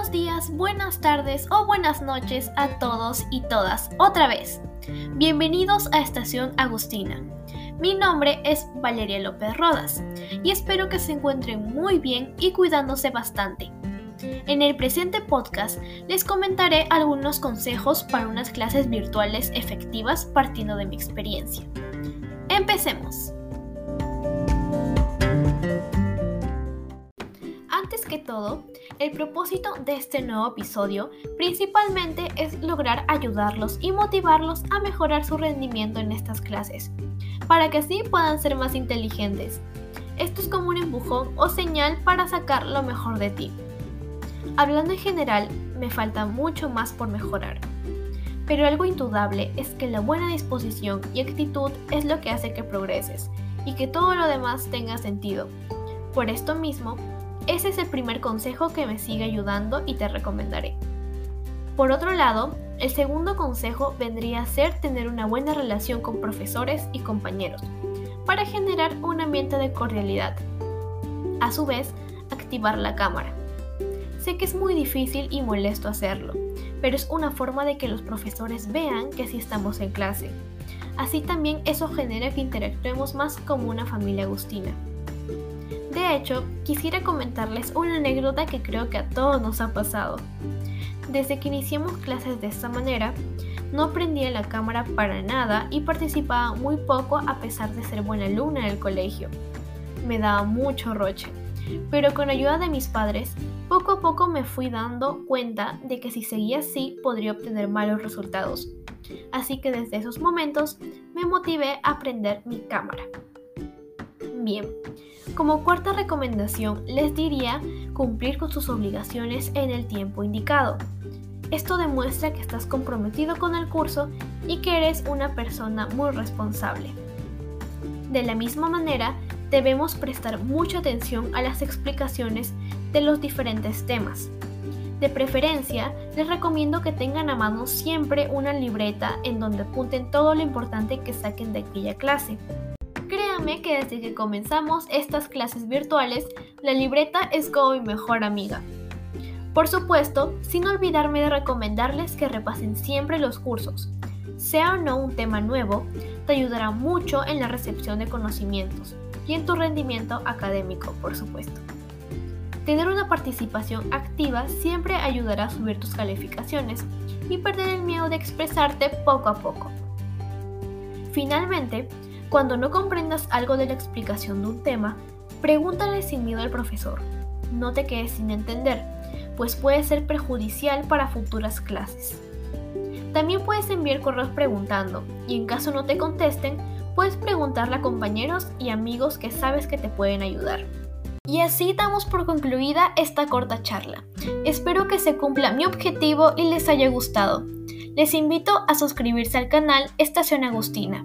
Buenos días, buenas tardes o buenas noches a todos y todas otra vez. Bienvenidos a Estación Agustina. Mi nombre es Valeria López Rodas y espero que se encuentren muy bien y cuidándose bastante. En el presente podcast les comentaré algunos consejos para unas clases virtuales efectivas partiendo de mi experiencia. Empecemos. Todo, el propósito de este nuevo episodio principalmente es lograr ayudarlos y motivarlos a mejorar su rendimiento en estas clases, para que así puedan ser más inteligentes. Esto es como un empujón o señal para sacar lo mejor de ti. Hablando en general, me falta mucho más por mejorar. Pero algo indudable es que la buena disposición y actitud es lo que hace que progreses y que todo lo demás tenga sentido. Por esto mismo, ese es el primer consejo que me sigue ayudando y te recomendaré. Por otro lado, el segundo consejo vendría a ser tener una buena relación con profesores y compañeros, para generar un ambiente de cordialidad. A su vez, activar la cámara. Sé que es muy difícil y molesto hacerlo, pero es una forma de que los profesores vean que sí estamos en clase. Así también eso genera que interactuemos más como una familia agustina. De hecho, quisiera comentarles una anécdota que creo que a todos nos ha pasado. Desde que iniciamos clases de esta manera, no prendía la cámara para nada y participaba muy poco a pesar de ser buena alumna en el colegio. Me daba mucho roche, pero con ayuda de mis padres, poco a poco me fui dando cuenta de que si seguía así podría obtener malos resultados. Así que desde esos momentos me motivé a prender mi cámara. Bien, como cuarta recomendación les diría cumplir con sus obligaciones en el tiempo indicado. Esto demuestra que estás comprometido con el curso y que eres una persona muy responsable. De la misma manera, debemos prestar mucha atención a las explicaciones de los diferentes temas. De preferencia, les recomiendo que tengan a mano siempre una libreta en donde apunten todo lo importante que saquen de aquella clase. Que desde que comenzamos estas clases virtuales, la libreta es como mi mejor amiga. Por supuesto, sin olvidarme de recomendarles que repasen siempre los cursos. Sea o no un tema nuevo, te ayudará mucho en la recepción de conocimientos y en tu rendimiento académico, por supuesto. Tener una participación activa siempre ayudará a subir tus calificaciones y perder el miedo de expresarte poco a poco. Finalmente, cuando no comprendas algo de la explicación de un tema, pregúntale sin miedo al profesor. No te quedes sin entender, pues puede ser perjudicial para futuras clases. También puedes enviar correos preguntando, y en caso no te contesten, puedes preguntarle a compañeros y amigos que sabes que te pueden ayudar. Y así damos por concluida esta corta charla. Espero que se cumpla mi objetivo y les haya gustado. Les invito a suscribirse al canal Estación Agustina.